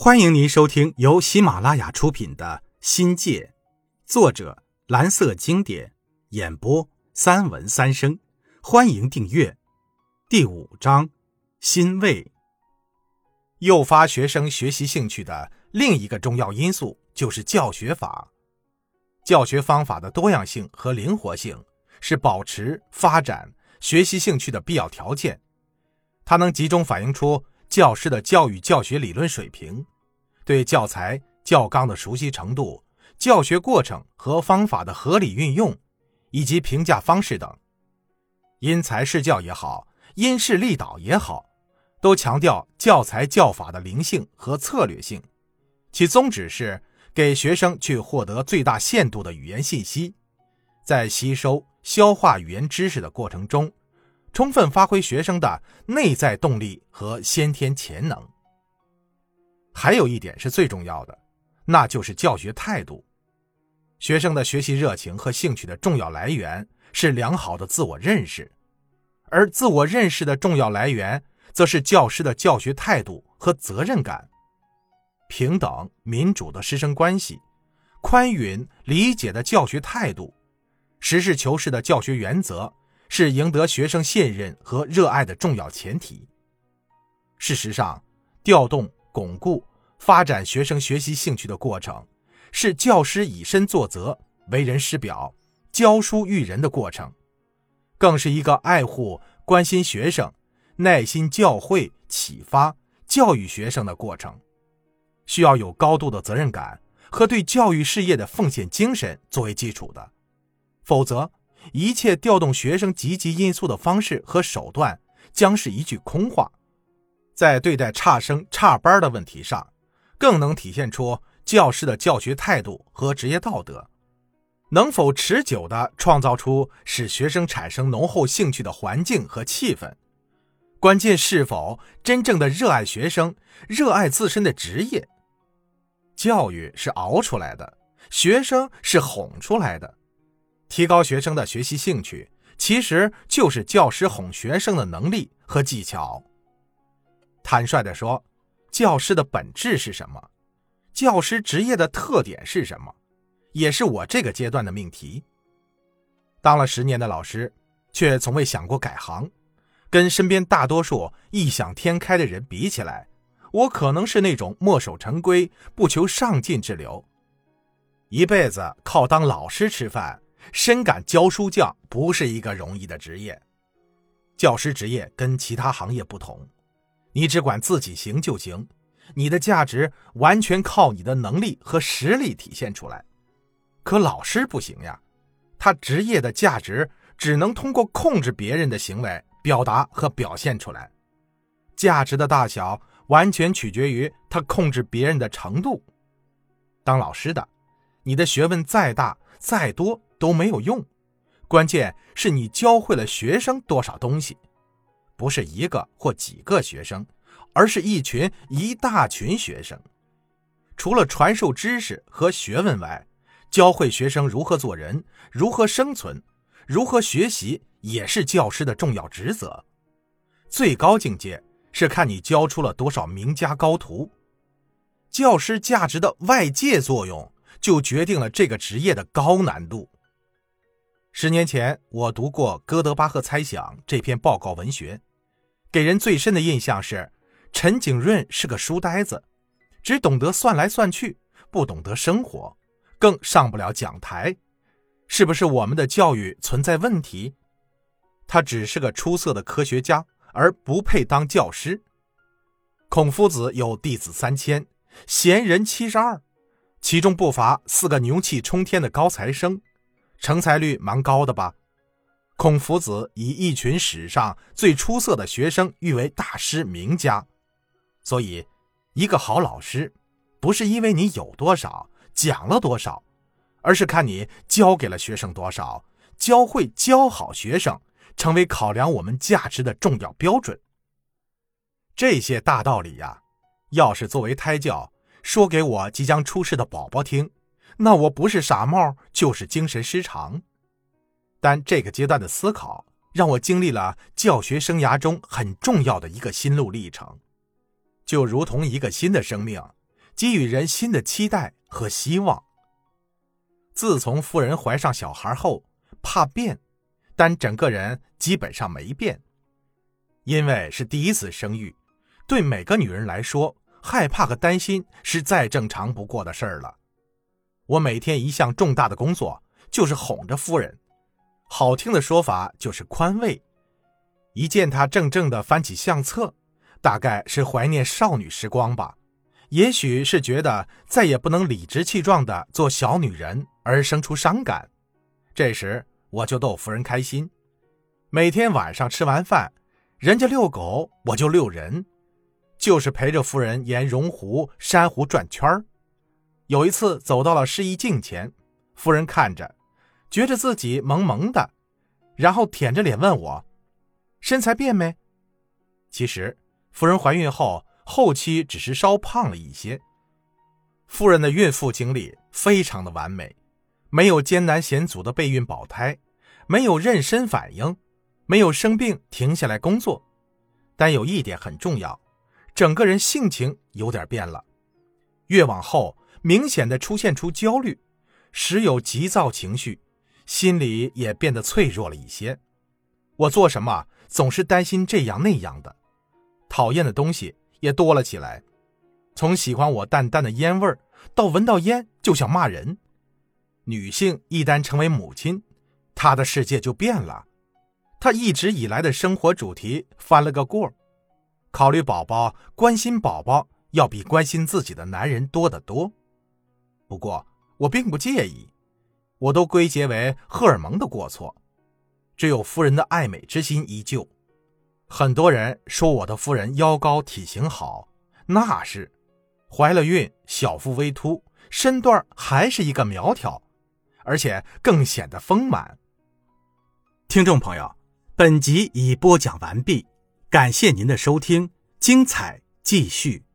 欢迎您收听由喜马拉雅出品的《新界》，作者蓝色经典，演播三文三生。欢迎订阅。第五章：欣慰。诱发学生学习兴趣的另一个重要因素就是教学法。教学方法的多样性和灵活性是保持、发展学习兴趣的必要条件。它能集中反映出。教师的教育教学理论水平，对教材教纲的熟悉程度，教学过程和方法的合理运用，以及评价方式等，因材施教也好，因势利导也好，都强调教材教法的灵性和策略性。其宗旨是给学生去获得最大限度的语言信息，在吸收消化语言知识的过程中。充分发挥学生的内在动力和先天潜能。还有一点是最重要的，那就是教学态度。学生的学习热情和兴趣的重要来源是良好的自我认识，而自我认识的重要来源则是教师的教学态度和责任感。平等民主的师生关系，宽允理解的教学态度，实事求是的教学原则。是赢得学生信任和热爱的重要前提。事实上，调动、巩固、发展学生学习兴趣的过程，是教师以身作则、为人师表、教书育人的过程，更是一个爱护、关心学生、耐心教诲、启发、教育学生的过程。需要有高度的责任感和对教育事业的奉献精神作为基础的，否则。一切调动学生积极因素的方式和手段将是一句空话，在对待差生差班的问题上，更能体现出教师的教学态度和职业道德。能否持久地创造出使学生产生浓厚兴趣的环境和气氛，关键是否真正的热爱学生，热爱自身的职业。教育是熬出来的，学生是哄出来的。提高学生的学习兴趣，其实就是教师哄学生的能力和技巧。坦率地说，教师的本质是什么？教师职业的特点是什么？也是我这个阶段的命题。当了十年的老师，却从未想过改行。跟身边大多数异想天开的人比起来，我可能是那种墨守成规、不求上进之流。一辈子靠当老师吃饭。深感教书匠不是一个容易的职业，教师职业跟其他行业不同，你只管自己行就行，你的价值完全靠你的能力和实力体现出来。可老师不行呀，他职业的价值只能通过控制别人的行为表达和表现出来，价值的大小完全取决于他控制别人的程度。当老师的，你的学问再大再多。都没有用，关键是你教会了学生多少东西，不是一个或几个学生，而是一群一大群学生。除了传授知识和学问外，教会学生如何做人、如何生存、如何学习，也是教师的重要职责。最高境界是看你教出了多少名家高徒。教师价值的外界作用，就决定了这个职业的高难度。十年前，我读过《哥德巴赫猜想》这篇报告文学，给人最深的印象是陈景润是个书呆子，只懂得算来算去，不懂得生活，更上不了讲台。是不是我们的教育存在问题？他只是个出色的科学家，而不配当教师。孔夫子有弟子三千，贤人七十二，其中不乏四个牛气冲天的高材生。成才率蛮高的吧？孔夫子以一群史上最出色的学生誉为大师名家，所以，一个好老师，不是因为你有多少讲了多少，而是看你教给了学生多少，教会教好学生，成为考量我们价值的重要标准。这些大道理呀，要是作为胎教说给我即将出世的宝宝听。那我不是傻帽，就是精神失常。但这个阶段的思考，让我经历了教学生涯中很重要的一个心路历程。就如同一个新的生命，给予人新的期待和希望。自从夫人怀上小孩后，怕变，但整个人基本上没变。因为是第一次生育，对每个女人来说，害怕和担心是再正常不过的事儿了。我每天一项重大的工作就是哄着夫人，好听的说法就是宽慰。一见她怔怔地翻起相册，大概是怀念少女时光吧，也许是觉得再也不能理直气壮地做小女人。而生出伤感，这时我就逗夫人开心。每天晚上吃完饭，人家遛狗，我就遛人，就是陪着夫人沿溶湖、珊瑚转圈儿。有一次走到了试衣镜前，夫人看着，觉着自己萌萌的，然后舔着脸问我：“身材变没？”其实，夫人怀孕后后期只是稍胖了一些。夫人的孕妇经历非常的完美。没有艰难险阻的备孕保胎，没有妊娠反应，没有生病停下来工作，但有一点很重要，整个人性情有点变了。越往后，明显的出现出焦虑，时有急躁情绪，心里也变得脆弱了一些。我做什么总是担心这样那样的，讨厌的东西也多了起来，从喜欢我淡淡的烟味儿，到闻到烟就想骂人。女性一旦成为母亲，她的世界就变了。她一直以来的生活主题翻了个过儿，考虑宝宝、关心宝宝，要比关心自己的男人多得多。不过我并不介意，我都归结为荷尔蒙的过错。只有夫人的爱美之心依旧。很多人说我的夫人腰高体型好，那是，怀了孕，小腹微凸，身段还是一个苗条。而且更显得丰满。听众朋友，本集已播讲完毕，感谢您的收听，精彩继续。